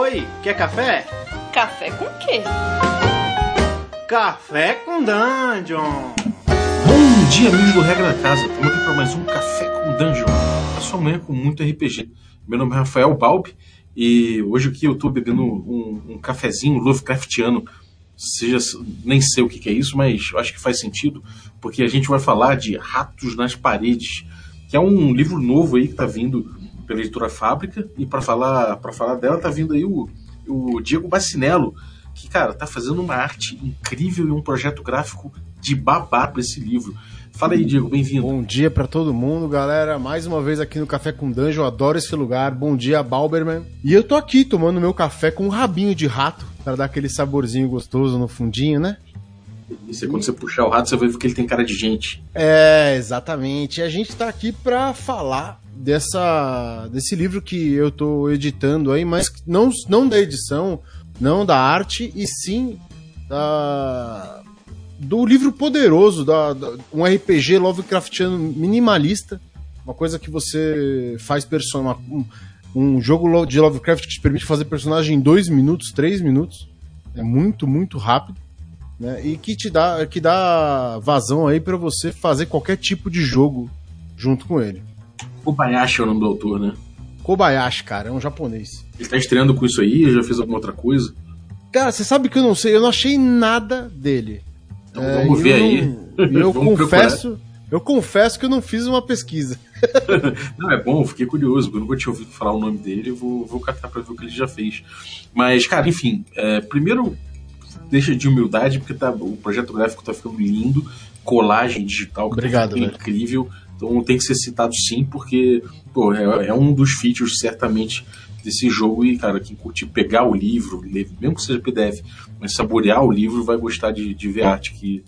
Oi, quer café? Café com quê? Café com Dungeon! Bom dia, amigos do Regra da Casa. Estamos aqui para mais um Café com Dungeon. A sua manhã com muito RPG. Meu nome é Rafael Balbi e hoje aqui eu estou bebendo um, um cafezinho Lovecraftiano. Seja, nem sei o que, que é isso, mas eu acho que faz sentido, porque a gente vai falar de Ratos nas Paredes, que é um livro novo aí que está vindo pela editora Fábrica, e para falar para falar dela tá vindo aí o, o Diego Bacinello, que, cara, tá fazendo uma arte incrível e um projeto gráfico de babá para esse livro. Fala aí, Diego, bem-vindo. Bom dia para todo mundo, galera. Mais uma vez aqui no Café com Dungeon, eu adoro esse lugar. Bom dia, Balberman. E eu tô aqui tomando meu café com um rabinho de rato, para dar aquele saborzinho gostoso no fundinho, né? Isso é quando você puxar o rato, você vai ver que ele tem cara de gente. É, exatamente. E a gente tá aqui para falar dessa desse livro que eu tô editando aí, mas não, não da edição, não da arte, e sim da, do livro poderoso, da, da, um RPG Lovecraftiano minimalista, uma coisa que você faz personagem. Um, um jogo de Lovecraft que te permite fazer personagem em dois minutos, três minutos. É muito, muito rápido. Né? E que te dá, que dá vazão aí para você fazer qualquer tipo de jogo junto com ele. Kobayashi é o nome do autor, né? Kobayashi, cara, é um japonês. Ele tá estreando com isso aí? Já fez alguma outra coisa? Cara, você sabe que eu não sei, eu não achei nada dele. Então é, vamos ver aí. eu confesso, eu confesso que eu não fiz uma pesquisa. não, é bom, fiquei curioso, eu nunca tinha ouvido falar o nome dele, eu vou, vou catar pra ver o que ele já fez. Mas, cara, enfim, é, primeiro deixa de humildade, porque tá, o projeto gráfico tá ficando lindo, colagem digital que tá Obrigado, tá incrível. Então tem que ser citado sim, porque pô, é, é, um dos features certamente desse jogo. E, cara, quem curtir pegar o livro, mesmo que seja PDF, mas saborear o livro, vai gostar de, de ver a arte que,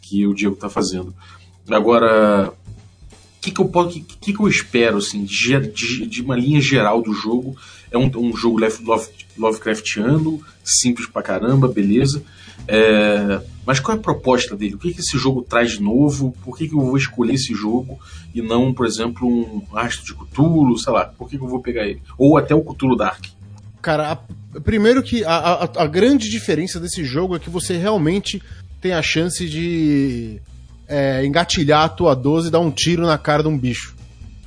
que o Diego está fazendo. Agora, o que, que, eu, que, que, que eu espero assim, de, de, de, uma linha geral do jogo? É um, um jogo love, Lovecraftiano, simples pra caramba, beleza. É, mas qual é a proposta dele? O que, que esse jogo traz de novo? Por que, que eu vou escolher esse jogo e não, por exemplo, um rastro de Cthulhu? Sei lá, por que, que eu vou pegar ele? Ou até o Cthulhu Dark? Cara, a, primeiro que a, a, a, grande diferença desse jogo é que você realmente tem a chance de é, engatilhar a tua 12 e dar um tiro na cara de um bicho.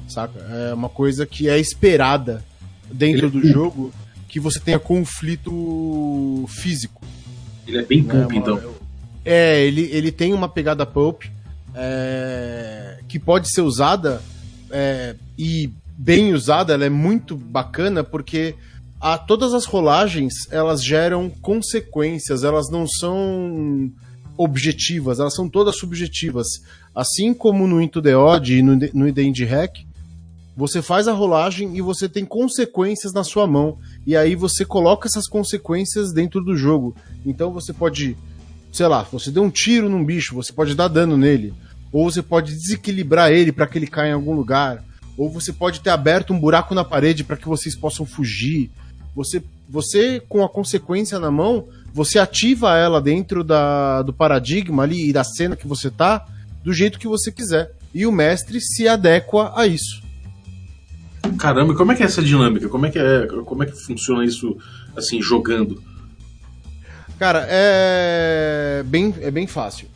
Saca? É uma coisa que é esperada dentro do jogo que você tenha conflito físico. Ele é bem pulp, é, então. É, ele, ele tem uma pegada pulp é, que pode ser usada é, e bem usada, ela é muito bacana porque a, todas as rolagens elas geram consequências, elas não são objetivas, elas são todas subjetivas. Assim como no Into the Odd e no, no Indie Hack, você faz a rolagem e você tem consequências na sua mão. E aí você coloca essas consequências dentro do jogo. Então você pode, sei lá, você deu um tiro num bicho, você pode dar dano nele. Ou você pode desequilibrar ele para que ele caia em algum lugar. Ou você pode ter aberto um buraco na parede para que vocês possam fugir. Você, você, com a consequência na mão, você ativa ela dentro da, do paradigma ali e da cena que você tá, do jeito que você quiser. E o mestre se adequa a isso. Caramba, como é que é essa dinâmica? Como é que é, como é que funciona isso assim jogando? Cara, é bem é bem fácil.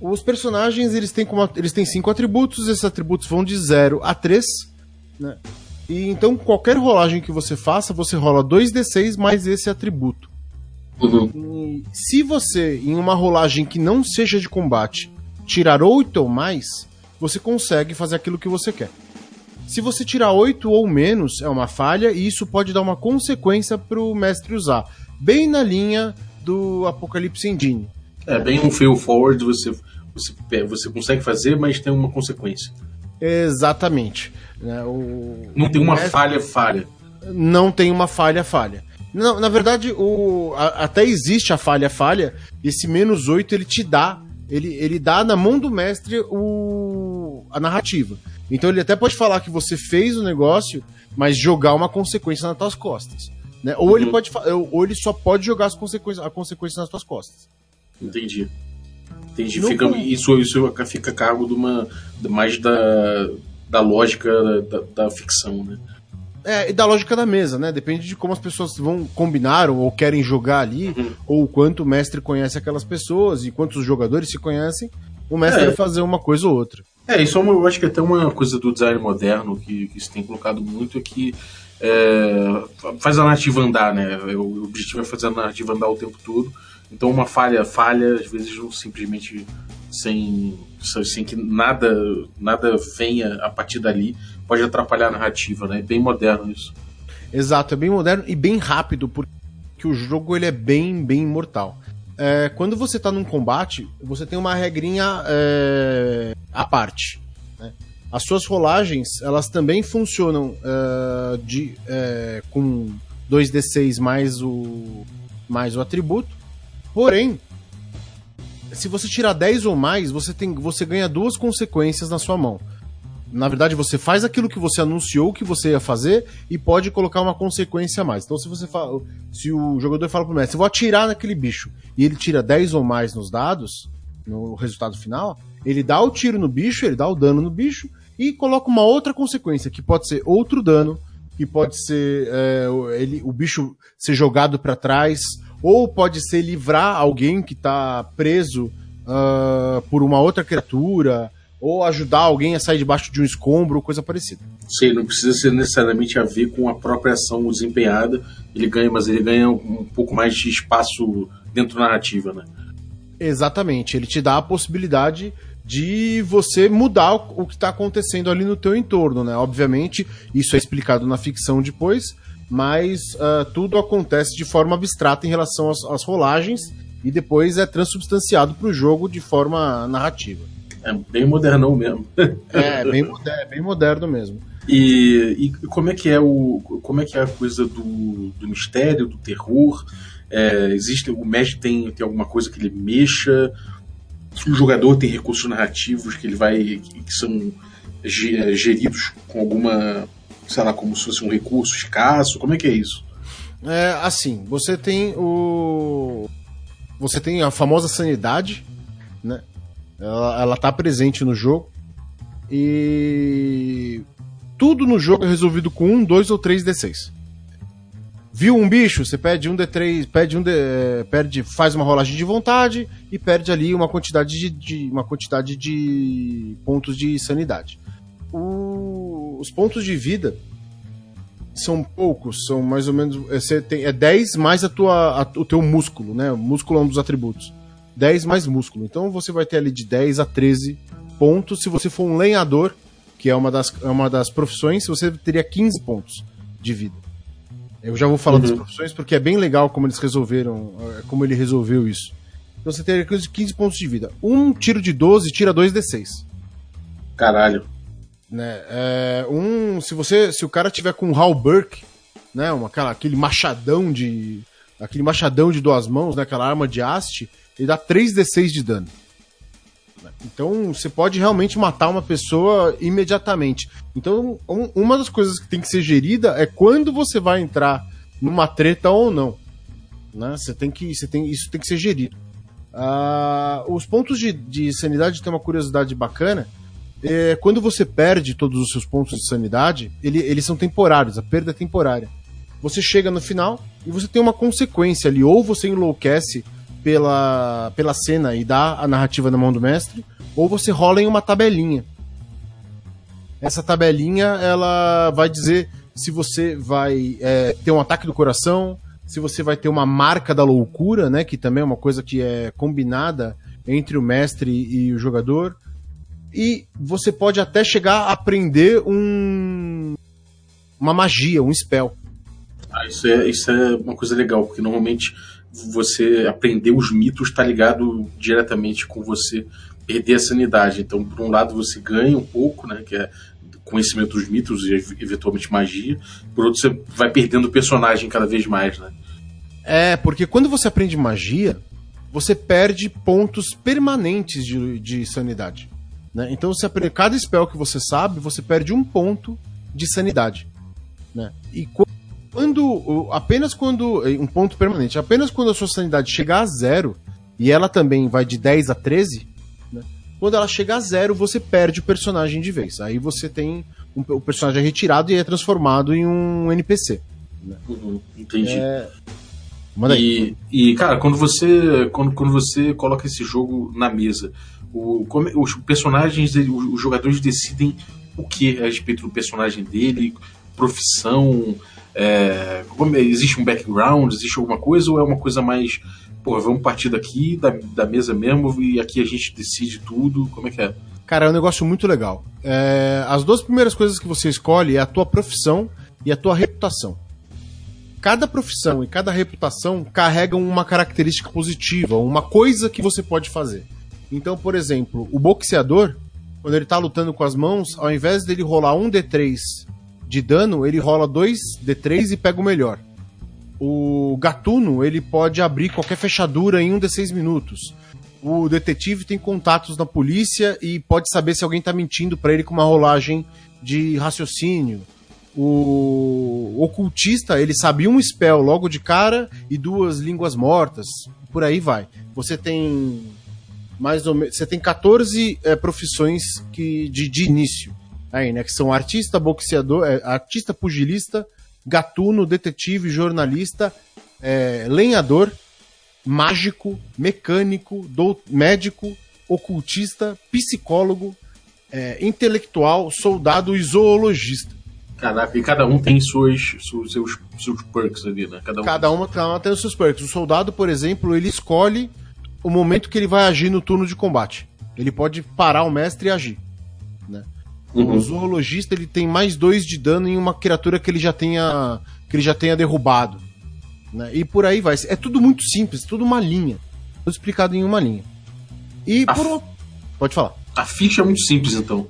Os personagens, eles têm como eles têm cinco atributos, esses atributos vão de 0 a 3, né? E então qualquer rolagem que você faça, você rola 2d6 mais esse atributo. Uhum. se você, em uma rolagem que não seja de combate, tirar 8 ou mais, você consegue fazer aquilo que você quer. Se você tirar 8 ou menos, é uma falha, e isso pode dar uma consequência pro mestre usar. Bem na linha do Apocalipse Engine. É, bem um fail forward, você, você, você consegue fazer, mas tem uma consequência. Exatamente. Né, o, não tem uma mestre... falha, falha. Não tem uma falha, falha. Não, na verdade, o, a, até existe a falha, falha. Esse menos 8 ele te dá. Ele, ele dá na mão do mestre o, a narrativa. Então ele até pode falar que você fez o negócio, mas jogar uma consequência nas tuas costas. Né? Ou, uhum. ele pode, ou ele só pode jogar as consequências, a consequência nas tuas costas. Entendi. Entendi. Fica, isso, isso fica a cargo de uma, mais da, da lógica da, da ficção, né? É, e da lógica da mesa, né? Depende de como as pessoas vão combinar ou querem jogar ali, uhum. ou o quanto o mestre conhece aquelas pessoas e quantos jogadores se conhecem. O mestre é. vai fazer uma coisa ou outra. É, isso é uma, eu acho que é até uma coisa do design moderno que, que se tem colocado muito é que é, faz a narrativa andar, né? O objetivo é fazer a narrativa andar o tempo todo. Então uma falha, falha, às vezes simplesmente sem, sem que nada, nada venha a partir dali, pode atrapalhar a narrativa, né? É bem moderno isso. Exato, é bem moderno e bem rápido, porque o jogo ele é bem, bem mortal. É, quando você está num combate, você tem uma regrinha é, à parte. Né? As suas rolagens, elas também funcionam é, de, é, com 2d6 mais o, mais o atributo. Porém, se você tirar 10 ou mais, você, tem, você ganha duas consequências na sua mão. Na verdade, você faz aquilo que você anunciou que você ia fazer e pode colocar uma consequência a mais. Então, se você fala, se o jogador fala pro mestre, vou atirar naquele bicho, e ele tira 10 ou mais nos dados, no resultado final, ele dá o tiro no bicho, ele dá o dano no bicho e coloca uma outra consequência, que pode ser outro dano, que pode ser é, ele, o bicho ser jogado para trás, ou pode ser livrar alguém que está preso uh, por uma outra criatura, ou ajudar alguém a sair debaixo de um escombro, ou coisa parecida. Sim, não precisa ser necessariamente a ver com a própria ação desempenhada, ele ganha, mas ele ganha um pouco mais de espaço dentro da narrativa, né? Exatamente, ele te dá a possibilidade de você mudar o que está acontecendo ali no teu entorno, né? Obviamente, isso é explicado na ficção depois, mas uh, tudo acontece de forma abstrata em relação às, às rolagens e depois é transubstanciado para o jogo de forma narrativa. É bem modernão mesmo. é, bem, é bem moderno mesmo. E, e, como é que é o como é que é a coisa do, do mistério, do terror? É, existe o mestre tem, tem alguma coisa que ele mexa? O jogador tem recursos narrativos que ele vai que são geridos com alguma sei lá, como se fosse um recurso escasso? Como é que é isso? É, assim, você tem o. Você tem a famosa sanidade, né? Ela, ela tá presente no jogo. E. Tudo no jogo é resolvido com um, dois ou três D6. Viu um bicho, você pede um D3, pede um D, é, perde, faz uma rolagem de vontade e perde ali uma quantidade de, de uma quantidade de pontos de sanidade. O, os pontos de vida são poucos, são mais ou menos. É, você tem, é 10 mais a tua, a, o teu músculo, né? O músculo é um dos atributos. 10 mais músculo. Então você vai ter ali de 10 a 13 pontos. Se você for um lenhador, que é uma das, é uma das profissões, você teria 15 pontos de vida. Eu já vou falar uhum. das profissões porque é bem legal como eles resolveram, é, como ele resolveu isso. Então você teria 15 pontos de vida. Um tiro de 12 tira 2d6. Caralho. Né? É, um, se você, se o cara tiver com um halberg, né, uma, aquela, aquele machadão de, aquele machadão de duas mãos, né, aquela arma de haste, ele dá 3d6 de dano. Então você pode realmente matar uma pessoa imediatamente. Então, um, uma das coisas que tem que ser gerida é quando você vai entrar numa treta ou não. Né? Você tem que, você tem, isso tem que ser gerido. Uh, os pontos de, de sanidade tem uma curiosidade bacana é, quando você perde todos os seus pontos de sanidade, ele, eles são temporários, a perda é temporária. Você chega no final e você tem uma consequência ali, ou você enlouquece pela, pela cena e dá a narrativa na mão do mestre, ou você rola em uma tabelinha. Essa tabelinha ela vai dizer se você vai é, ter um ataque do coração, se você vai ter uma marca da loucura, né, que também é uma coisa que é combinada entre o mestre e o jogador, e você pode até chegar a aprender um uma magia, um spell. Ah, isso é, isso é uma coisa legal, porque normalmente você aprender os mitos está ligado diretamente com você perder a sanidade. Então, por um lado, você ganha um pouco, né, que é conhecimento dos mitos e eventualmente magia. Por outro, você vai perdendo o personagem cada vez mais, né? É, porque quando você aprende magia, você perde pontos permanentes de, de sanidade. Né? Então, você aprende, cada spell que você sabe, você perde um ponto de sanidade. Né? E quando. Apenas quando. Um ponto permanente. Apenas quando a sua sanidade chegar a zero, e ela também vai de 10 a 13, né? quando ela chega a zero, você perde o personagem de vez. Aí você tem um- o personagem é retirado e é transformado em um NPC. Uhum, entendi. É... Manda aí. E, e, cara, quando você quando, quando você coloca esse jogo na mesa, o, como- os personagens, os, os jogadores decidem o que a respeito do personagem dele, profissão, é, é- existe um background, existe alguma coisa ou é uma coisa mais, pô, vamos partir daqui da, da mesa mesmo e aqui a gente decide tudo, como é que é? Cara, é um negócio muito legal. É, as duas primeiras coisas que você escolhe é a tua profissão e a tua reputação. Cada profissão e cada reputação carregam uma característica positiva, uma coisa que você pode fazer. Então, por exemplo, o boxeador, quando ele tá lutando com as mãos, ao invés dele rolar um D3 de dano, ele rola dois D3 e pega o melhor. O gatuno, ele pode abrir qualquer fechadura em um D6 minutos. O detetive tem contatos na polícia e pode saber se alguém tá mentindo pra ele com uma rolagem de raciocínio. O ocultista, ele sabe um spell logo de cara e duas línguas mortas. Por aí vai. Você tem mais ou menos, você tem 14 eh, profissões que de, de início aí, né, que são artista, boxeador, eh, artista pugilista, gatuno, detetive, jornalista, eh, lenhador, mágico, mecânico, médico, ocultista, psicólogo, eh, intelectual, soldado e zoologista. Caraca, e cada um tem suas, seus, seus, seus perks ali, né? Cada um Cada uma, cada uma tem os seus perks. O soldado, por exemplo, ele escolhe o momento que ele vai agir no turno de combate. Ele pode parar o mestre e agir. Uhum. O zoologista ele tem mais dois de dano em uma criatura que ele já tenha, que ele já tenha derrubado. Né? E por aí vai. É tudo muito simples, tudo uma linha. Tudo explicado em uma linha. E Ah. por o- Pode falar. A ficha é muito simples, então.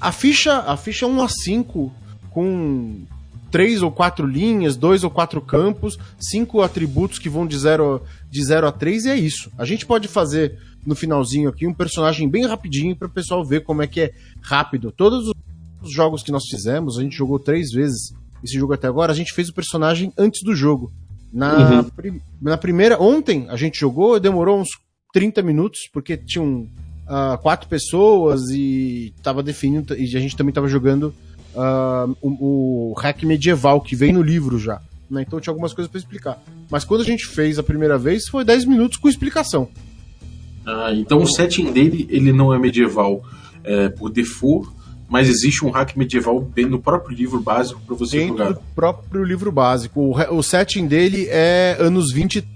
A ficha, a ficha é 1 a 5 com três ou quatro linhas, dois ou quatro campos, cinco atributos que vão de 0 de zero a 3 e é isso. A gente pode fazer no finalzinho aqui um personagem bem rapidinho para o pessoal ver como é que é rápido. Todos os jogos que nós fizemos, a gente jogou três vezes esse jogo até agora, a gente fez o personagem antes do jogo. Na, Uhum. na primeira, ontem a gente jogou, demorou uns 30 minutos, porque tinham ah, quatro pessoas e tava definindo, e a gente também tava jogando ah, o, o hack medieval que vem no livro já. né? Então tinha algumas coisas para explicar. Mas quando a gente fez a primeira vez, foi 10 minutos com explicação. Ah, então o setting dele ele não é medieval é, por default, mas existe um hack medieval bem no próprio livro básico para você dentro jogar. do próprio livro básico. O, o setting dele é anos 20.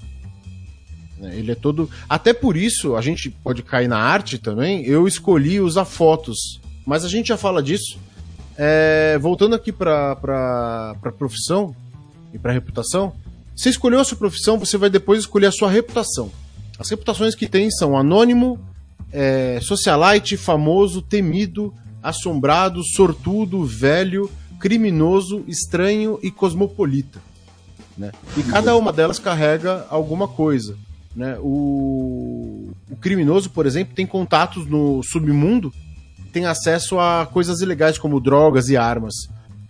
né? Ele é todo. Até por isso, a gente pode cair na arte também. Eu escolhi usar fotos. Mas a gente já fala disso. É, voltando aqui pra profissão e pra reputação. Você escolheu a sua profissão, você vai depois escolher a sua reputação. As reputações que tem são anônimo, é, socialite, famoso, temido, assombrado, sortudo, velho, criminoso, estranho e cosmopolita. Né? E cada uma delas carrega alguma coisa. Né? O, o criminoso, por exemplo, tem contatos no submundo, tem acesso a coisas ilegais como drogas e armas.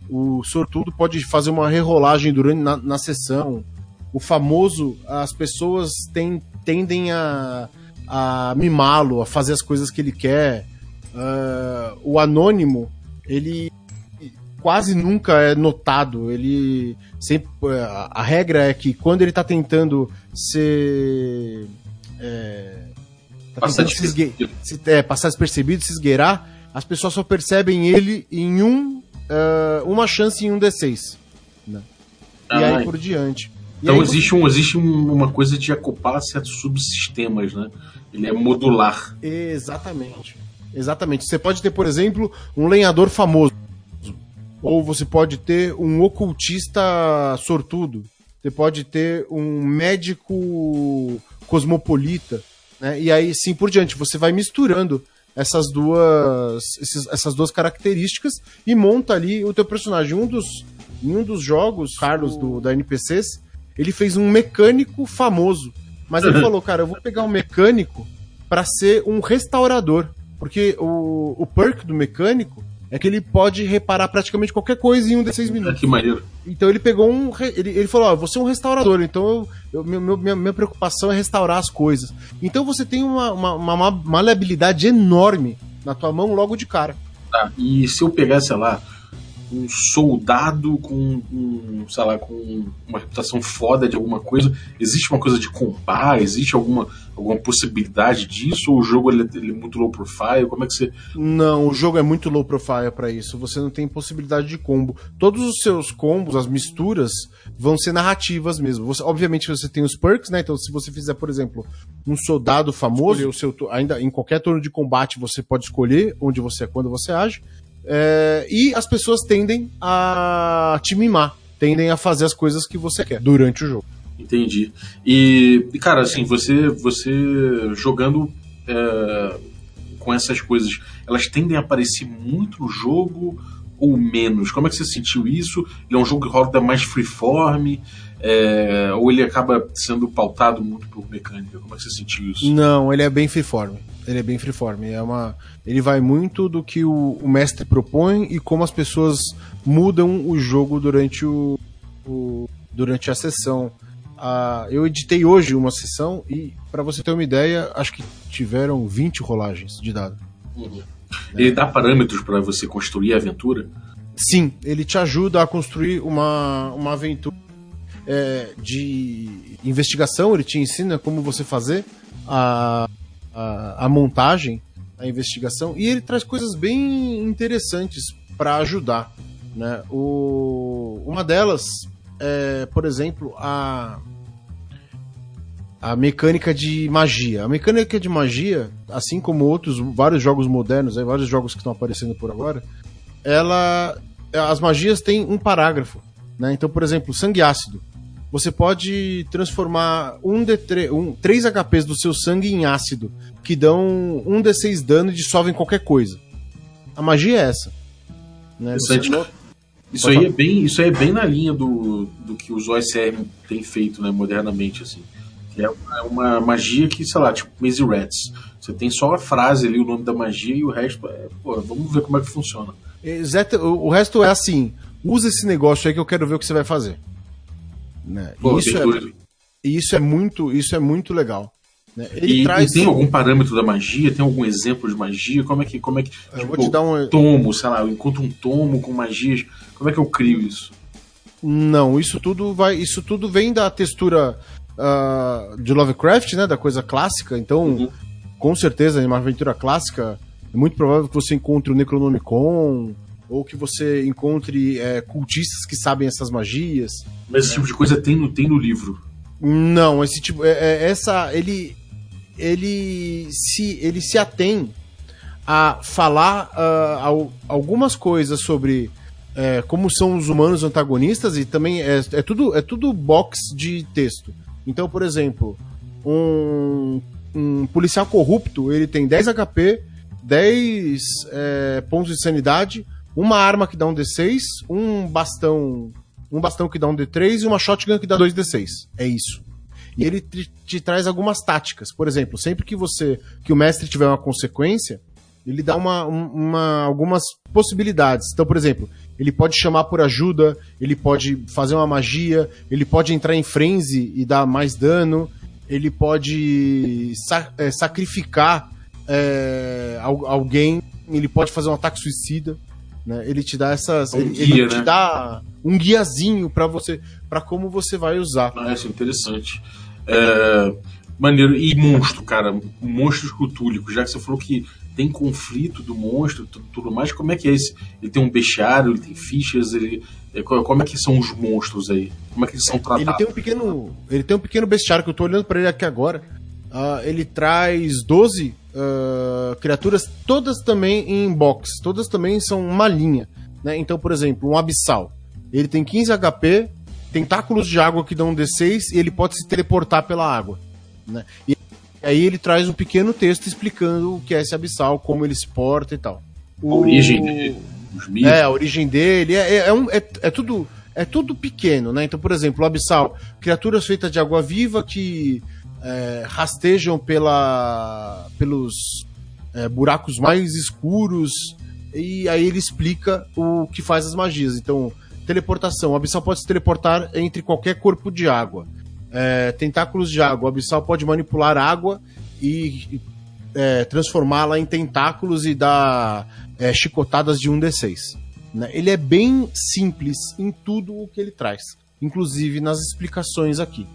O sortudo pode fazer uma rerolagem durante na, na sessão. O famoso, as pessoas tem, tendem a, a mimá-lo, a fazer as coisas que ele quer. Ah, o anônimo, ele quase nunca é notado. Ele sempre a, regra é que quando ele tá tentando ser é, tá Passar tentando se é, passar despercebido, se esgueirar, as pessoas só percebem ele em um ah, uma chance em um D6. Né? E Ah, aí por diante. Então aí existe, um, existe um- uma coisa de acoplar certos subsistemas, né? Ele é modular. Exatamente. Exatamente. Você pode ter, por exemplo, um lenhador famoso. Ou você pode ter um ocultista sortudo. Você pode ter um médico cosmopolita. Né? E aí, sim por diante. Você vai misturando essas duas, esses- essas duas características e monta ali o teu personagem. Um dos, em um dos jogos, Carlos, do, da NPCs, ele fez um mecânico famoso. Mas ele falou, cara, eu vou pegar um mecânico para ser um restaurador. Porque o, o perk do mecânico é que ele pode reparar praticamente qualquer coisa em um desses minutos. que maneiro. Então ele pegou um. Ele, ele falou: Ó, você é um restaurador, então eu, eu- meu- meu- minha, minha preocupação é restaurar as coisas. Então você tem uma, uma, uma maleabilidade enorme na tua mão logo de cara. Tá. E se eu pegar, sei lá, um soldado com, um, sei lá, com uma reputação foda de alguma coisa. Existe uma coisa de compar? Existe alguma, alguma possibilidade disso? Ou o jogo ele, ele é muito low profile? Como é que você. Não, o jogo é muito low profile para isso. Você não tem possibilidade de combo. Todos os seus combos, as misturas, vão ser narrativas mesmo. Você, obviamente você tem os perks, né? Então, se você fizer, por exemplo, um soldado famoso, o seu, ainda em qualquer turno de combate você pode escolher onde você, quando você age. É, e as pessoas tendem a te mimar, tendem a fazer as coisas que você quer durante o jogo. Entendi. E, cara, assim, você, você jogando é, com essas coisas, elas tendem a aparecer muito no jogo ou menos? Como é que você sentiu isso? Ele é um jogo que roda mais freeform? É, ou ele acaba sendo pautado muito por mecânica? Como é que você sentiu isso? Não, ele é bem freeform. Ele é bem freeform. É uma, ele vai muito do que o, o mestre propõe e como as pessoas mudam o jogo durante, o, o durante a sessão. Ah, eu editei hoje uma sessão e, para você ter uma ideia, acho que tiveram 20 rolagens de dado. Uhum. Ele dá parâmetros para você construir a aventura? Sim, ele te ajuda a construir uma, uma aventura é, de investigação, ele te ensina como você fazer a, a, a montagem, a investigação, e ele traz coisas bem interessantes para ajudar. Né? O, uma delas é, por exemplo, a, a mecânica de magia. A mecânica de magia, assim como outros vários jogos modernos, aí, vários jogos que estão aparecendo por agora, ela as magias têm um parágrafo, né? Então, por exemplo, sangue ácido. Você pode transformar um D3, um, 3 HPs do seu sangue em ácido, que dão um D6 dano e dissolvem qualquer coisa. A magia é essa. Né? Isso aí, é bem, isso aí é bem na linha do, do que os OSR têm feito né, modernamente. assim é uma magia que, sei lá, tipo Maze Rats. Você tem só a frase ali, o nome da magia, e o resto é. Pô, vamos ver como é que funciona. Exato, o resto é assim: usa esse negócio aí que eu quero ver o que você vai fazer. Né? Pô, isso, é, isso é muito isso é muito legal. Né? Ele e, traz... e tem algum parâmetro da magia? Tem algum exemplo de magia? Como é que. Como é que eu tipo, vou te dar um. Tomo, sei lá, eu encontro um tomo com magias. Como é que eu crio isso? Não, isso tudo vai. Isso tudo vem da textura uh, de Lovecraft, né? Da coisa clássica. Então, uhum. com certeza, em uma aventura clássica, é muito provável que você encontre o Necronomicon, ou que você encontre é, cultistas que sabem essas magias. Mas esse tipo de coisa tem no, tem no livro? Não, esse tipo. É, é, essa. Ele. Ele se, ele se atém a falar uh, algumas coisas sobre é, como são os humanos antagonistas e também é, é, tudo, é tudo box de texto. Então, por exemplo, um, um policial corrupto, ele tem 10 HP, 10 é, pontos de sanidade, uma arma que dá um D6, um bastão, um bastão que dá um D3 e uma shotgun que dá 2 D6. É isso. E ele te, te, traz algumas táticas. Por exemplo, sempre que você que o mestre tiver uma consequência, ele dá uma, uma, algumas possibilidades. Então, por exemplo, ele pode chamar por ajuda, ele pode fazer uma magia, ele pode entrar em frenzy e dar mais dano, ele pode é, sacrificar é, alguém, ele pode fazer um ataque suicida. Né? Ele te dá essas. Um ele, guia, ele te né? dá um guiazinho para você, para como você vai usar. Ah, isso é interessante. É, maneiro. E monstro, cara. Monstros cutúlicos, já que você falou que tem conflito do monstro tudo mais. Como é que é esse? Ele tem um bestiário, ele tem fichas, ele. É, como é que são os monstros aí? Como é que eles são tratados? Ele tem um pequeno. Ele tem um pequeno bestiário que eu tô olhando para ele aqui agora. Uh, ele traz 12 uh, criaturas, todas também em box. Todas também são uma linha. Né? Então, por exemplo, um abissal. Ele tem 15 HP, tentáculos de água que dão um D6 e ele pode se teleportar pela água. Né? E aí ele traz um pequeno texto explicando o que é esse abissal, como ele se porta e tal. O... A origem dele. É, a origem dele. É, é, é, um, é, é, tudo, é tudo pequeno, né? Então, por exemplo, o abissal, criaturas feitas de água viva que é, rastejam pela, pelos é, buracos mais escuros. E aí ele explica o que faz as magias. Então, teleportação. O abissal pode se teleportar entre qualquer corpo de água é, tentáculos de água. O abissal pode manipular água e é, transformá-la em tentáculos e dar é, chicotadas de 1d6. Né? Ele é bem simples em tudo o que ele traz, inclusive nas explicações aqui.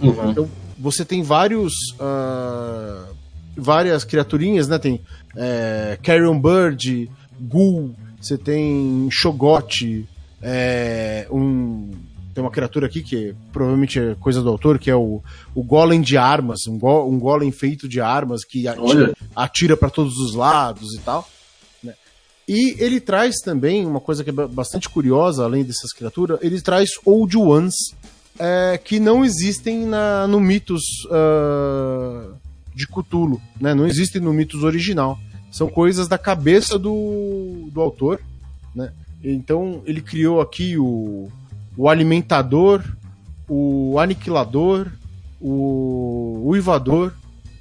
Uhum. Então, você tem vários. Uh, várias criaturinhas, né? Tem é, Carrion Bird, Ghoul, você tem Shogot, é, um, tem uma criatura aqui que provavelmente é coisa do autor, que é o, o Golem de armas, um, go, um Golem feito de armas que atira, atira para todos os lados e tal. Né? E ele traz também uma coisa que é bastante curiosa, além dessas criaturas, ele traz Old Ones é, que não existem na, no mitos uh, de Cthulhu, né? não existem no mitos original. São coisas da cabeça do, do autor. Né? Então ele criou aqui o, o alimentador, o aniquilador, o uivador,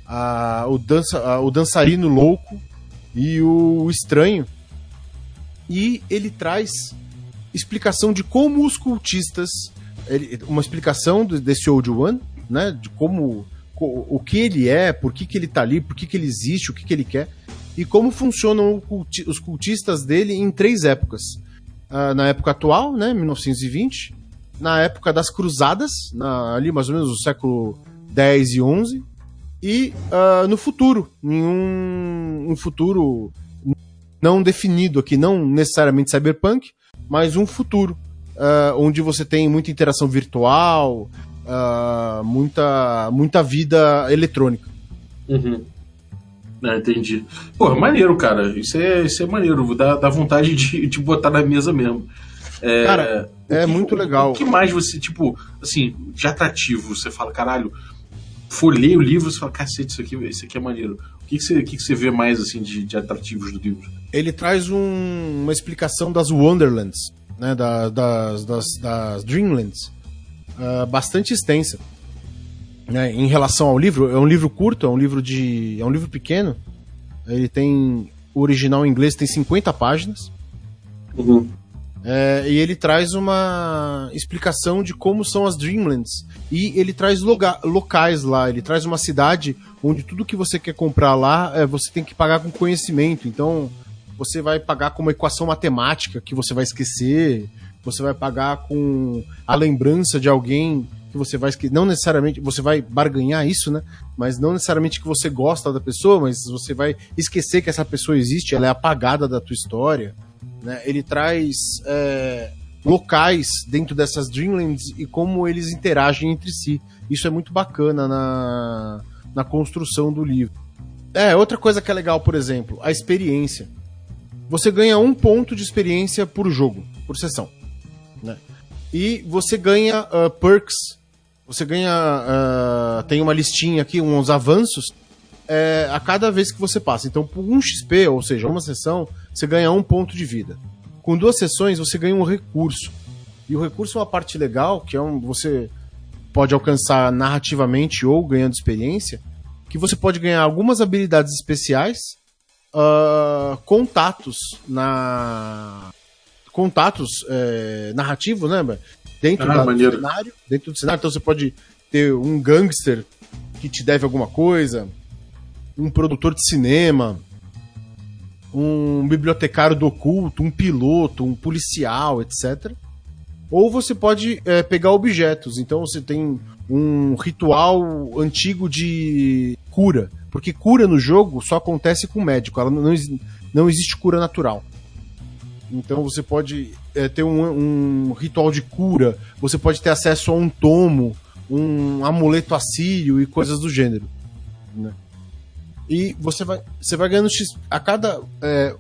a, o, dança, a, o dançarino louco e o, o estranho. E ele traz explicação de como os cultistas. Ele, uma explicação desse Old One, né? De como. O que ele é, por que, que ele tá ali, por que, que ele existe, o que, que ele quer. E como funcionam os cultistas dele em três épocas uh, na época atual, né, 1920, na época das Cruzadas, na, ali mais ou menos no século 10 e 11, e uh, no futuro, em um, um, futuro não definido aqui, não necessariamente cyberpunk, mas um futuro uh, onde você tem muita interação virtual, muita, muita vida eletrônica. Uhum. Ah, entendi. Pô, maneiro, cara. Isso é, isso é maneiro. Dá, dá vontade de, de botar na mesa mesmo. É, cara, é que, muito legal. O que mais você, tipo, assim, de atrativo, você fala, caralho, folhei o livro, você fala, cacete, isso aqui, isso aqui é maneiro. O que, que, você, que, que você vê mais, assim, de, de atrativos do livro? Ele traz um, uma explicação das Wonderlands, né, da, das, das, das Dreamlands, uh, bastante extensa né, em relação ao livro, é um livro curto, é um livro de. é um livro pequeno. Ele tem. O original em inglês tem 50 páginas. Uhum. É, e ele traz uma explicação de como são as Dreamlands. E ele traz locais lá, ele traz uma cidade onde tudo que você quer comprar lá, é, você tem que pagar com conhecimento. Então, você vai pagar com uma equação matemática que você vai esquecer, você vai pagar com a lembrança de alguém que você vai não necessariamente você vai barganhar isso, né? Mas não necessariamente que você gosta da pessoa, mas você vai esquecer que essa pessoa existe, ela é apagada da tua história, né? Ele traz é, locais dentro dessas Dreamlands e como eles interagem entre si. Isso é muito bacana na, na construção do livro. É, outra coisa que é legal, por exemplo, a experiência. Você ganha um ponto de experiência por jogo, por sessão. Né? E você ganha uh, perks você ganha. Uh, tem uma listinha aqui, uns avanços. É, a cada vez que você passa. Então, por um XP, ou seja, uma sessão, você ganha um ponto de vida. Com duas sessões, você ganha um recurso. E o recurso é uma parte legal, que é um. Você pode alcançar narrativamente ou ganhando experiência. Que você pode ganhar algumas habilidades especiais, uh, contatos na. Contatos é, narrativos, né? dentro ah, do cenário. Dentro do cenário, então você pode ter um gangster que te deve alguma coisa, um produtor de cinema, um bibliotecário do oculto, um piloto, um policial, etc. Ou você pode é, pegar objetos. Então você tem um ritual antigo de cura. Porque cura no jogo só acontece com médico. Ela não, não existe cura natural. Então você pode é, ter um, um, ritual de cura, você pode ter acesso a um tomo, um amuleto assírio e coisas do gênero. Né? E você vai, você vai ganhando X. A cada. É,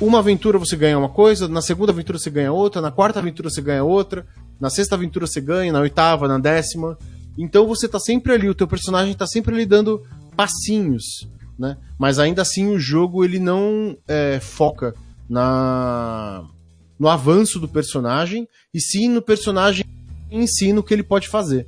uma aventura você ganha uma coisa, na segunda aventura você ganha outra, na quarta aventura você ganha outra, na sexta aventura você ganha, na oitava, na décima. Então você tá sempre ali, o teu personagem tá sempre ali dando passinhos, né? Mas ainda assim o jogo ele não é, foca na no avanço do personagem e sim no personagem em si no que ele pode fazer.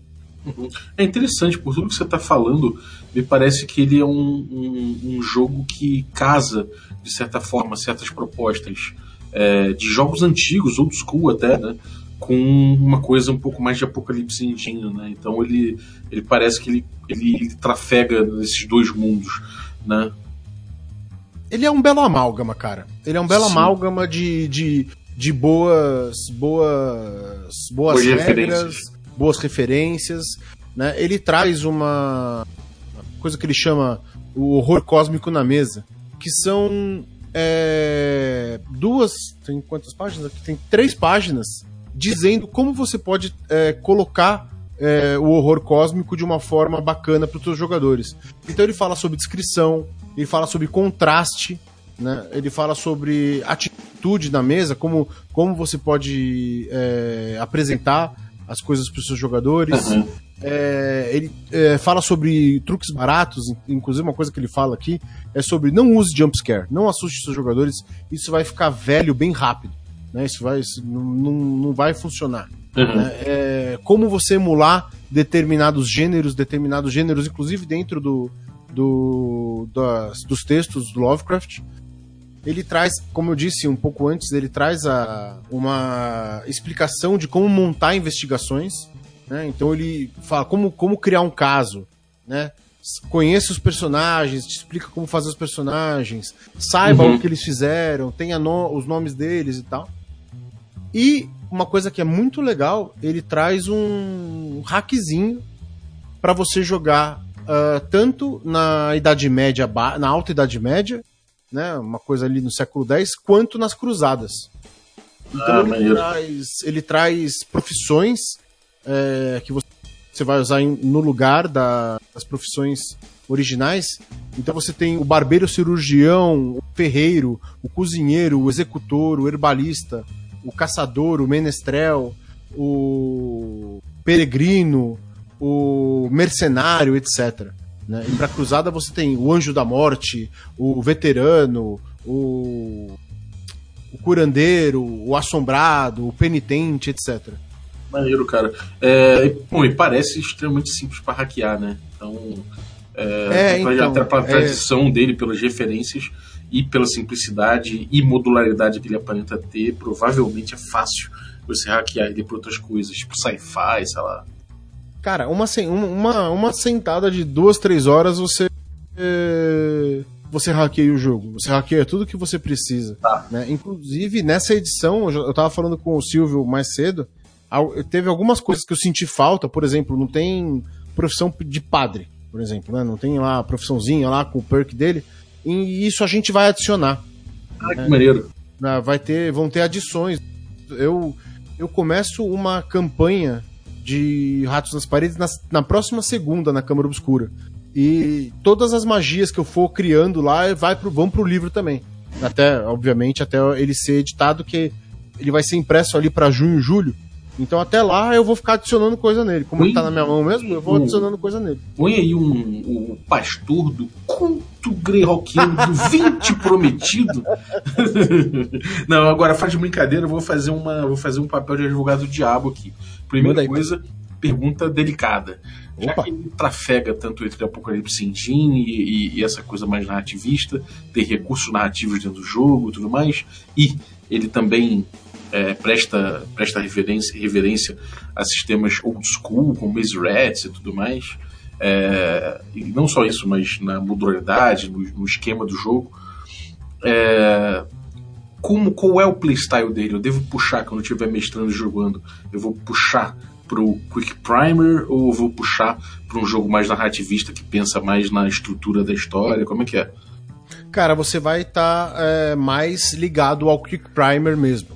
É interessante, por tudo que você está falando, me parece que ele é um, um, um, jogo que casa, de certa forma, certas propostas é, de jogos antigos, old school até, né? Com uma coisa um pouco mais de apocalipse engine, né? Então ele, ele parece que ele, ele, ele trafega nesses dois mundos, né? ele é um belo amálgama, cara. Ele é um belo Sim. amálgama de, de de boas, boas, boas, Boas regras, referências. boas referências. Né? Ele traz uma coisa que ele chama o horror cósmico na mesa, que são é, duas, tem quantas páginas aqui? Tem três páginas dizendo como você pode é, colocar é, o horror cósmico de uma forma bacana para os seus jogadores. Então ele fala sobre descrição, ele fala sobre contraste, né? ele fala sobre atitude na mesa, como, como você pode é, apresentar as coisas para os seus jogadores. Uhum. É, ele é, fala sobre truques baratos, inclusive uma coisa que ele fala aqui é sobre não use jumpscare, não assuste seus jogadores, isso vai ficar velho bem rápido, né? Isso vai, isso não, não, vai funcionar. Uhum. né? É, como você emular determinados gêneros, determinados gêneros, inclusive dentro do, do das- dos textos do Lovecraft. Ele traz, como eu disse um pouco antes, ele traz a, uma explicação de como montar investigações. né? Então ele fala como, como criar um caso, né? Conheça os personagens, te explica como fazer os personagens, saiba Uhum. o que eles fizeram, tenha no- os nomes deles e tal. E uma coisa que é muito legal, ele traz um hackzinho para você jogar ah, tanto na Idade Média, na Alta Idade Média, né, uma coisa ali no século X, quanto nas Cruzadas. Então Ah, ele, maneiro. traz, ele traz profissões é, que você você vai usar em- no lugar da- das profissões originais. Então você tem o barbeiro cirurgião, o ferreiro, o cozinheiro, o executor, o herbalista, o caçador, o menestrel, o peregrino, o mercenário, etc. né? E para cruzada você tem o anjo da morte, o veterano, o, o curandeiro, o assombrado, o penitente, etc. Maneiro, cara. É, e, bom, e parece extremamente simples pra hackear, né? Então, É, pela- então, pela é. tradição dele, pelas referências e pela simplicidade e modularidade que ele aparenta ter, provavelmente é fácil você hackear ele por outras coisas, tipo sci-fi, sei lá. Cara, uma, uma, uma, sentada de duas, três horas você. é, Você hackeia o jogo. Você hackeia tudo que você precisa. Tá. né? Inclusive, nessa edição, eu tava falando com o Silvio mais cedo. Teve algumas coisas que eu senti falta, por exemplo, não tem profissão de padre, por exemplo, né? Não tem lá a profissãozinha lá com o perk dele. E isso a gente vai adicionar. Ah, que maneiro. né, vai ter, vão ter adições. Eu, eu começo uma campanha de Ratos nas Paredes na, na próxima segunda na Câmara Obscura. E todas as magias que eu for criando lá vai pro, vão pro livro também. Até, obviamente, até ele ser editado, que ele vai ser impresso ali para junho, julho. Então até lá eu vou ficar adicionando coisa nele. Como ele tá na minha mão mesmo, eu vou adicionando coisa nele. Põe aí um, o pastor do culto greyhawkiano do 20 prometido. Não, agora faz de brincadeira, eu vou fazer, uma, vou fazer um papel de advogado do diabo aqui. Primeira coisa, pergunta delicada. Já Opa. que ele trafega tanto entre Apocalipse Engine e, e- e essa coisa mais narrativista, ter recursos narrativos dentro do jogo e tudo mais, e ele também é, presta, presta reverência, reverência a sistemas old school, como Maze Rats e tudo mais. É, e não só isso, mas na modularidade, no, no esquema do jogo. É, como, qual é o playstyle dele? Eu devo puxar quando estiver mestrando e jogando? Eu vou puxar pro Quick Primer ou eu vou puxar para um jogo mais narrativista que pensa mais na estrutura da história? Como é que é? Cara, você vai estar mais ligado ao Quick Primer mesmo.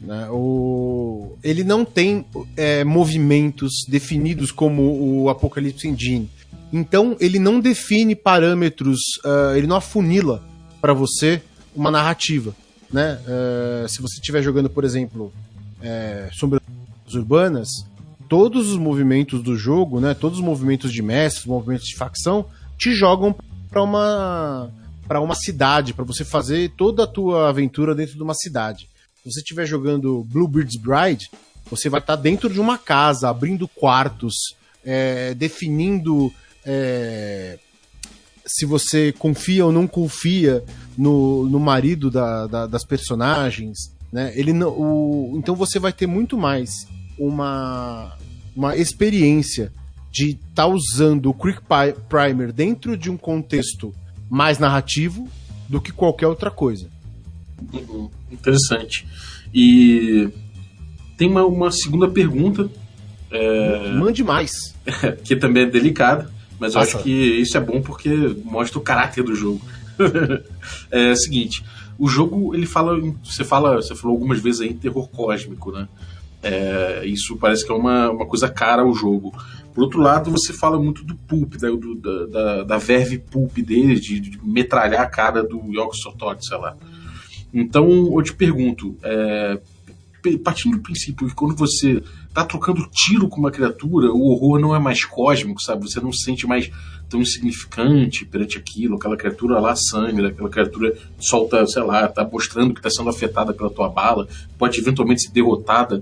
Né? O... Ele não tem é, movimentos definidos como o Apocalypse Engine. Então, ele não define parâmetros, ah, ele não afunila para você uma narrativa. Né? Eh, se você estiver jogando, por exemplo, é, Sombras Urbanas, todos os movimentos do jogo, né, todos os movimentos de mestre, os movimentos de facção, te jogam para uma para uma cidade, para você fazer toda a tua aventura dentro de uma cidade. Se você estiver jogando Bluebeard's Bride, você vai estar dentro de uma casa, abrindo quartos, é, definindo é, se você confia ou não confia no, no marido da- da- das personagens, né? Ele não, o, então você vai ter muito mais uma, uma experiência de estar usando o Quick Primer dentro de um contexto mais narrativo do que qualquer outra coisa. Uhum, Interessante. E tem uma, uma segunda pergunta. É... Mande mais. que também é delicada, mas eu acho que isso é bom porque mostra o caráter do jogo. é o seguinte, o jogo ele fala, você fala, você falou algumas vezes aí em terror cósmico, né? É, isso parece que é uma, uma coisa cara ao jogo. Por outro lado, você fala muito do pulp, da, do, da, da, verve pulp dele, de, de, metralhar a cara do Yoko Sotot, sei lá. Então, eu te pergunto, é, partindo do princípio que quando você tá trocando tiro com uma criatura, o horror não é mais cósmico, sabe? Você não se sente mais tão insignificante perante aquilo, aquela criatura lá sangra, aquela criatura solta, sei lá, tá mostrando que está sendo afetada pela tua bala, pode eventualmente ser derrotada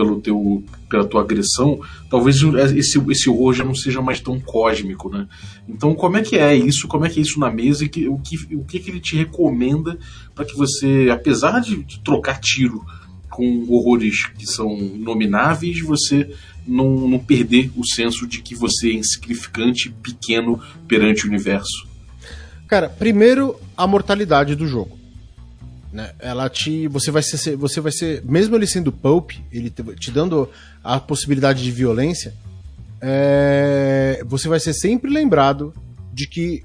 pelo teu, pela tua agressão, talvez esse, esse horror já não seja mais tão cósmico, né? Então, como é que é isso? Como é que é isso na mesa? E que, o, que, o que, que ele te recomenda para que você, apesar de, de trocar tiro com horrores que são inomináveis, você não, não perder o senso de que você é insignificante, pequeno perante o universo? Cara, primeiro, a mortalidade do jogo. Né? Ela te. Você vai ser. Você vai ser. Mesmo ele sendo pulp, ele te, te dando a possibilidade de violência, é, você vai ser sempre lembrado de que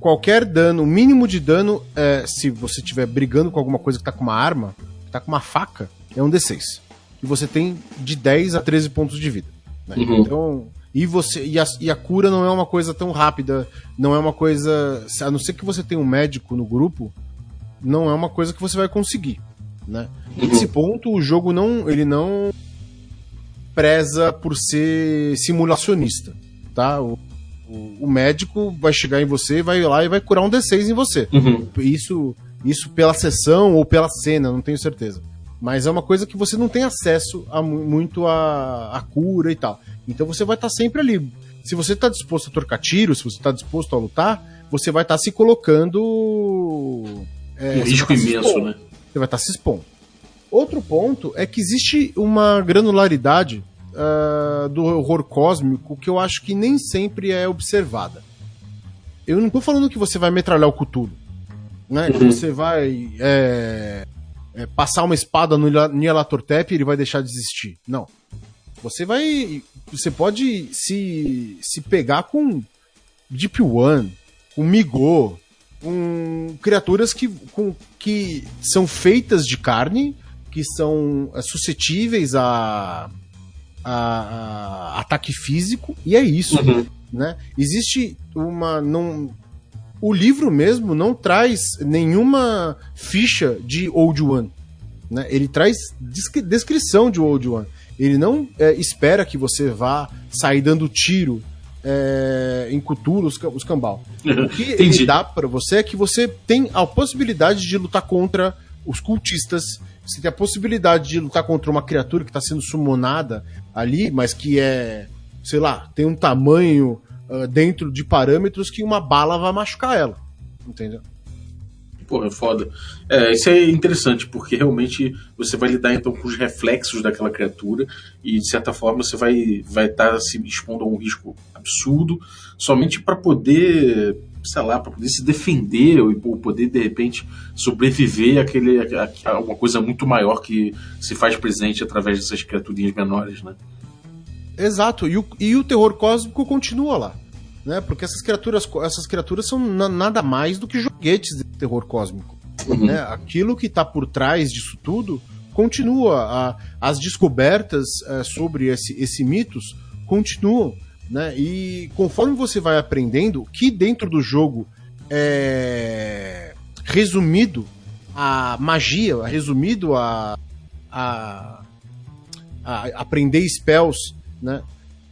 qualquer dano, o mínimo de dano, é, se você estiver brigando com alguma coisa que tá com uma arma, que tá com uma faca, é um D6. E você tem de 10 a 13 pontos de vida. Né? Uhum. Então. E, você, e a, e, a, cura não é uma coisa tão rápida, não é uma coisa. A não ser que você tenha um médico no grupo, não é uma coisa que você vai conseguir, né? Uhum. Nesse ponto, o jogo não, ele não preza por ser simulacionista, tá? O, o, o médico vai chegar em você, vai lá e vai curar um D6 em você. Uhum. Isso, isso pela sessão ou pela cena, não tenho certeza. Mas é uma coisa que você não tem acesso a muito a, a cura e tal. Então você vai estar tá sempre ali. Se você está disposto a trocar tiros, se você está disposto a lutar, você vai estar tá se colocando é, um risco imenso, né? Você vai estar se expondo. Outro ponto é que existe uma granularidade uh, do horror cósmico que eu acho que nem sempre é observada. Eu não estou falando que você vai metralhar o Cthulhu, né? Que uhum. você vai é, é, passar uma espada no Nyarlathotep e ele vai deixar de existir. Não. Você vai... Você pode se, se pegar com Deep One, com Migo, com criaturas que, com, que são feitas de carne, que são é, suscetíveis a, a, a, ataque físico, e é isso. Uhum. Né? Existe uma. Não, o livro mesmo não traz nenhuma ficha de Old One. Né? Ele traz descrição de Old One. Ele não é, espera que você vá sair dando tiro é, em Cthulhu, os, os cambal. O que ele dá para você é que você tem a possibilidade de lutar contra os cultistas, você tem a possibilidade de lutar contra uma criatura que está sendo summonada ali, mas que é, sei lá, tem um tamanho uh, dentro de parâmetros que uma bala vai machucar ela. Entendeu? Porra, foda. É, isso é interessante, porque realmente você vai lidar então com os reflexos daquela criatura e de certa forma você vai estar vai tá se expondo a um risco absurdo somente para poder, sei lá, para poder se defender ou poder de repente sobreviver àquele, a, a, uma coisa muito maior que se faz presente através dessas criaturinhas menores, né? Exato, e o, e o terror cósmico continua lá né? Porque essas criaturas, essas criaturas são nada mais do que joguetes de terror cósmico. Uhum. Né? Aquilo que está por trás disso tudo continua. A, as descobertas é, sobre esse, esse mitos continuam. Né? E conforme você vai aprendendo que dentro do jogo é resumido a magia, resumido a, a, a aprender spells, né?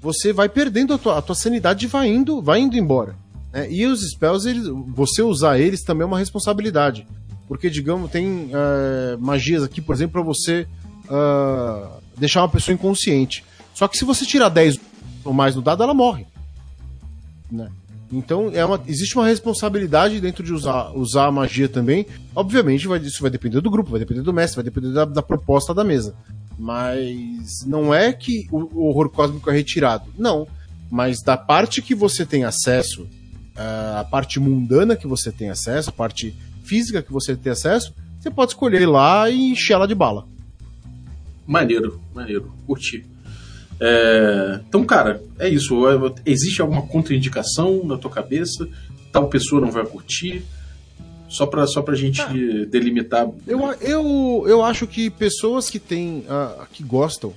você vai perdendo a tua, a tua sanidade e vai indo, vai indo embora. Né? E os spells, eles, você usar eles também é uma responsabilidade. Porque, digamos, tem uh, magias aqui, por exemplo, para você uh, deixar uma pessoa inconsciente. Só que se você tirar 10 ou mais no dado, ela morre. Né? Então é uma, existe uma responsabilidade dentro de usar, usar a magia também. Obviamente, vai, isso vai depender do grupo, vai depender do mestre, vai depender da, da proposta da mesa. Mas não é que o horror cósmico é retirado. Não. Mas da parte que você tem acesso, uh, a parte mundana que você tem acesso, a parte física que você tem acesso, você pode escolher ir lá e encher ela de bala. Maneiro, maneiro. Curti. É, então, cara, é isso. Existe alguma contraindicação na tua cabeça? Tal pessoa não vai curtir? Só pra, só pra gente ah, delimitar. Eu, eu, eu acho que pessoas que têm. Uh, que gostam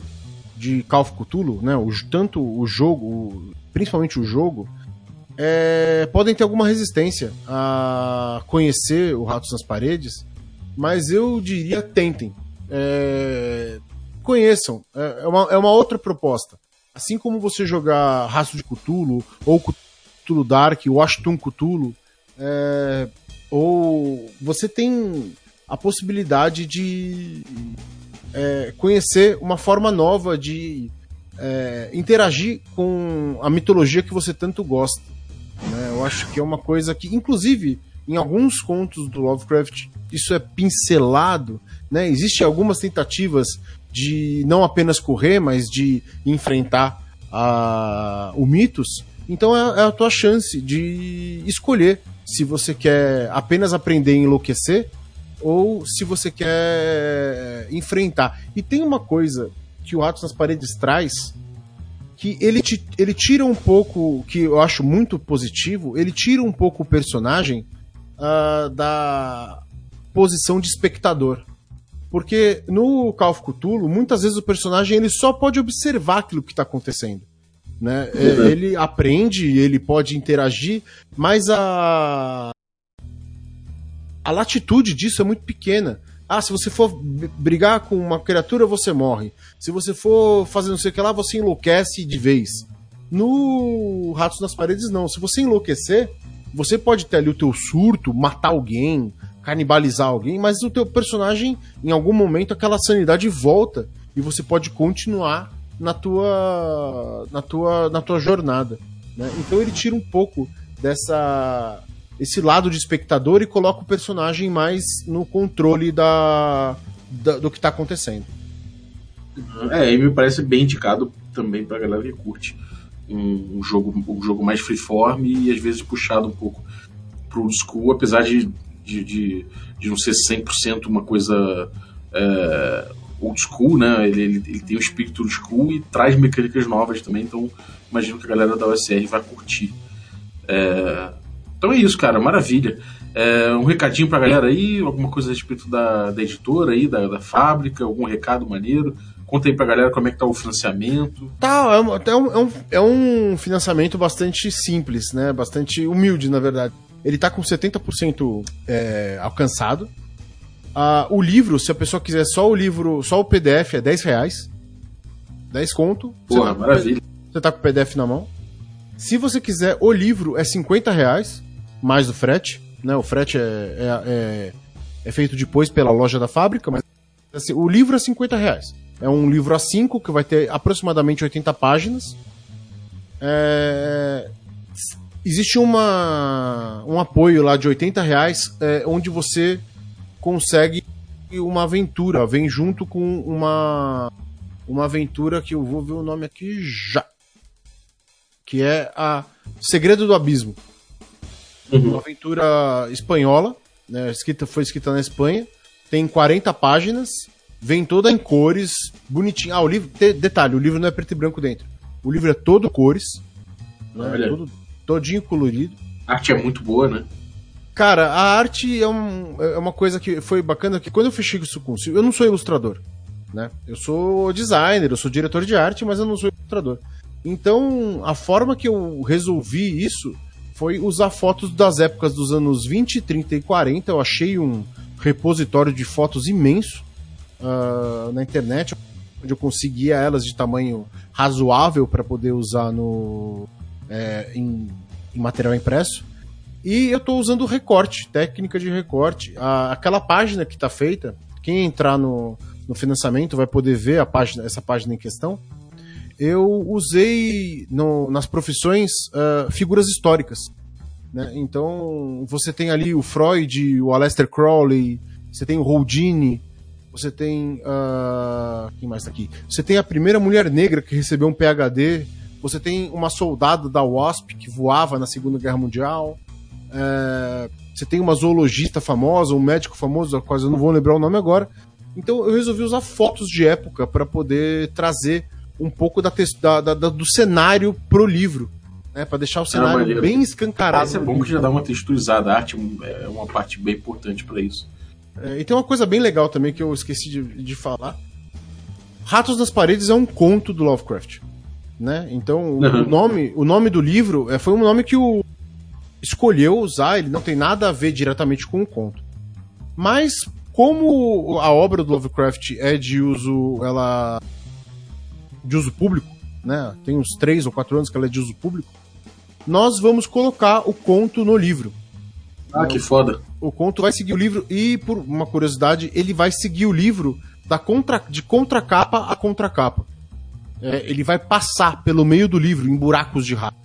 de Call of Cthulhu, né? O, tanto o jogo, principalmente o jogo, é, podem ter alguma resistência a conhecer o Ratos nas Paredes, mas eu diria tentem. É, conheçam. É, é, uma, é uma outra proposta. Assim como você jogar Rastro de Cthulhu, ou Cthulhu Dark, ou Ashton Cthulhu, é, ou você tem a possibilidade de é, conhecer uma forma nova de é, interagir com a mitologia que você tanto gosta. Né? Eu acho que é uma coisa que, inclusive, em alguns contos do Lovecraft, isso é pincelado. Né? Existem algumas tentativas de não apenas correr, mas de enfrentar a, o mitos. Então é, é a tua chance de escolher se você quer apenas aprender a enlouquecer ou se você quer enfrentar. E tem uma coisa que o Ratos nas Paredes traz que ele, te, ele tira um pouco, que eu acho muito positivo, ele tira um pouco o personagem uh, da posição de espectador. Porque no Call of Cthulhu, muitas vezes o personagem ele só pode observar aquilo que está acontecendo. Né? Uhum. Ele aprende, ele pode interagir, mas a, a latitude disso é muito pequena. Ah, se você for brigar com uma criatura, você morre. Se você for fazer não sei o que lá, você enlouquece de vez. No Ratos nas Paredes, não. Se você enlouquecer, você pode ter ali o teu surto, matar alguém, canibalizar alguém, mas o teu personagem, em algum momento, aquela sanidade volta e você pode continuar na tua, na tua, na tua jornada. Né? Então ele tira um pouco dessa esse lado de espectador e coloca o personagem mais no controle da, da do que está acontecendo. É, e me parece bem indicado também para galera que curte um, um, jogo, um jogo mais freeform e às vezes puxado um pouco pro old school, apesar de, de, de, de não ser 100% uma coisa é, old school, né? Ele, ele, ele, tem o espírito old school e traz mecânicas novas também, então imagino que a galera da OSR vai curtir. É, então é isso, cara, maravilha. É, um recadinho pra galera aí, alguma coisa a respeito da, da editora aí, da, da fábrica, algum recado maneiro. Conta aí pra galera como é que tá o financiamento. Tá, é um, é um, é um é financiamento bastante simples, né? Bastante humilde, na verdade. Ele tá com 70% é, alcançado. Ah, o livro, se a pessoa quiser só o livro, só o PDF, é 10 reais. 10 conto. Porra, tá maravilha. Você tá com o PDF na mão. Se você quiser o livro, é 50 reais mais o frete. Né? O frete é, é, é, é feito depois pela loja da fábrica, mas assim, o livro é 50 reais. É um livro A5 que vai ter aproximadamente 80 páginas. É... Existe uma, um apoio lá de 80 reais é, onde você consegue uma aventura. Vem junto com uma, uma aventura que eu vou ver o nome aqui já. Que é a Segredo do Abismo. Uhum. Uma aventura espanhola, né, escrita, foi escrita na Espanha. Tem 40 páginas, vem toda em cores, bonitinho. Ah, o livro. De, detalhe, o livro não é preto e branco dentro. O livro é todo cores. Né, todo, todinho colorido. A arte é muito boa, né? Cara, a arte é, um, é uma coisa que foi bacana, que quando eu fechei isso com eu não sou ilustrador, né? Eu sou designer, eu sou diretor de arte, mas eu não sou ilustrador. Então, a forma que eu resolvi isso foi usar fotos das épocas dos anos 20, 30 e 40. Eu achei um repositório de fotos imenso uh, na internet, onde eu conseguia elas de tamanho razoável para poder usar no, é, em, em, material impresso. E eu estou usando recorte, técnica de recorte. A, aquela página que está feita, quem entrar no, no financiamento vai poder ver a página, essa página em questão eu usei no, nas profissões uh, figuras históricas. Né? Então, você tem ali o Freud, o Aleister Crowley, você tem o Houdini, você tem. Uh, quem mais tá aqui? Você tem a primeira mulher negra que recebeu um PhD, você tem uma soldada da WASP que voava na Segunda Guerra Mundial. Uh, você tem uma zoologista famosa, um médico famoso, qual eu não vou lembrar o nome agora. Então eu resolvi usar fotos de época para poder trazer um pouco da, da, da, do cenário pro livro. Né, para deixar o cenário bem escancarado. Isso é bom que já dá uma texturizada. A arte é uma parte bem importante para isso. É, e tem uma coisa bem legal também que eu esqueci de, de falar. Ratos nas Paredes é um conto do Lovecraft. Né? Então, uhum. o, nome, o nome do livro é, foi um nome que o escolheu usar, ele não tem nada a ver diretamente com o conto. Mas, como a obra do Lovecraft é de uso. ela. de uso público, né? Tem uns 3 ou 4 anos que ela é de uso público. Nós vamos colocar o conto no livro. Ah, que foda. O conto vai seguir o livro e, por uma curiosidade, ele vai seguir o livro da contra, de contracapa a contracapa. É, ele vai passar pelo meio do livro em buracos de rato.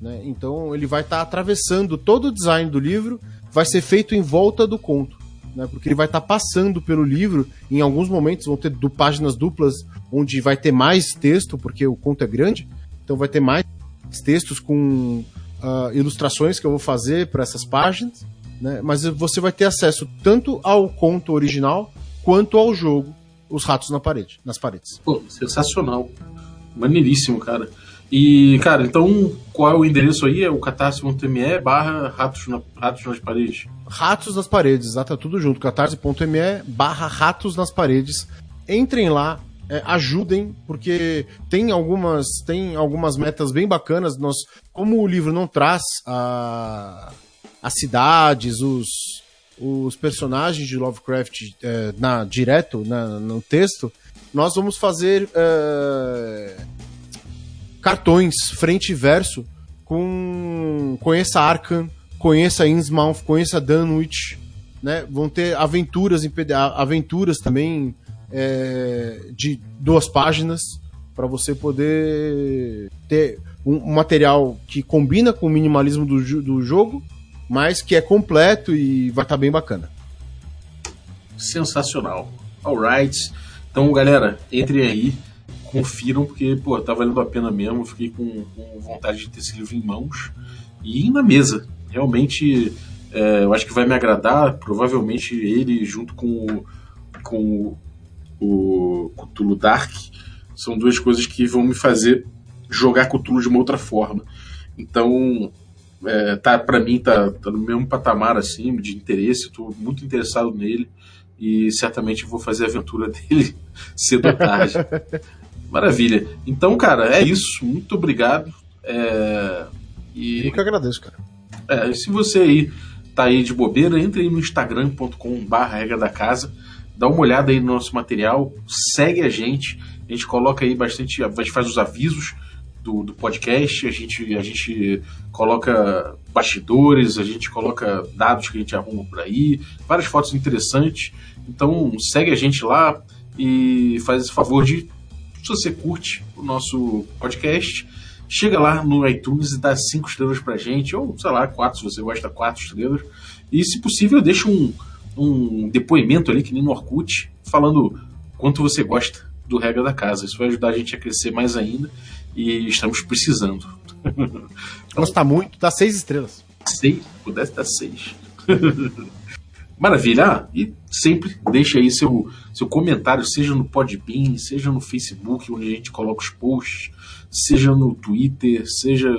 Né? Então ele vai estar tá atravessando todo o design do livro, vai ser feito em volta do conto. Né? Porque ele vai estar tá passando pelo livro, em alguns momentos vão ter páginas duplas, onde vai ter mais texto, porque o conto é grande, então vai ter mais textos com uh, ilustrações que eu vou fazer para essas páginas, né? mas você vai ter acesso tanto ao conto original quanto ao jogo Os Ratos na Parede, nas paredes. Pô, sensacional. Maneiríssimo, cara. E, cara, então qual é o endereço aí? É o catarse.me barra ratos, na, ratos nas paredes? Ratos nas paredes, tá tudo junto. catarse.me barra ratos nas paredes. Entrem lá, é, ajudem, porque tem algumas, tem algumas metas bem bacanas. Nós, como o livro não traz a, as cidades, os, os personagens de Lovecraft é, na, direto na, no texto, nós vamos fazer é, cartões frente e verso com conheça Arkham, conheça Innsmouth, conheça Dunwich, né? Vão ter aventuras em aventuras também é, de duas páginas para você poder ter um, um, material que combina com o minimalismo do, do jogo, mas que é completo e vai estar tá bem bacana. Sensacional. Alright. Então, galera, entrem aí, confiram, porque, pô, tá valendo a pena mesmo. Fiquei com, com vontade de ter esse livro em mãos e na mesa. Realmente, é, eu acho que vai me agradar. Provavelmente ele, junto com o, com o Cthulhu Dark, são duas coisas que vão me fazer jogar Cthulhu de uma outra forma. Então, é, tá, para mim tá, tá, no mesmo patamar assim de interesse, estou muito interessado nele e certamente vou fazer a aventura dele cedo ou tarde. Maravilha. Então, cara, é isso. Muito obrigado. É, e, Eu que agradeço, cara. É, se você aí tá aí de bobeira, entre aí no instagram.com/barra regra da casa dá uma olhada aí no nosso material, segue a gente, a gente coloca aí bastante, a gente faz os avisos do, do podcast, a gente, a gente coloca bastidores, a gente coloca dados que a gente arruma por aí, várias fotos interessantes. Então segue a gente lá e faz esse favor de, se você curte o nosso podcast, chega lá no iTunes e dá cinco estrelas pra gente, ou sei lá, quatro, se você gosta, quatro estrelas. E se possível, deixa um, um depoimento ali, que nem no Orkut, falando quanto você gosta do Regra da Casa. Isso vai ajudar a gente a crescer mais ainda e estamos precisando. Gosta muito, dá seis estrelas. Seis? Pudesse dar seis. Maravilha. Ah, e sempre deixe aí seu, seu comentário, seja no Podbean, seja no Facebook, onde a gente coloca os posts, seja no Twitter, seja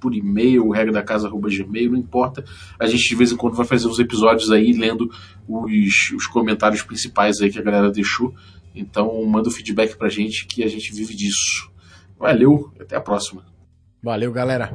por e-mail, regra da casa.gmail, não importa. A gente de vez em quando vai fazer os episódios aí lendo os, os comentários principais aí que a galera deixou. Então manda o feedback pra gente que a gente vive disso. Valeu, até a próxima. Valeu, galera.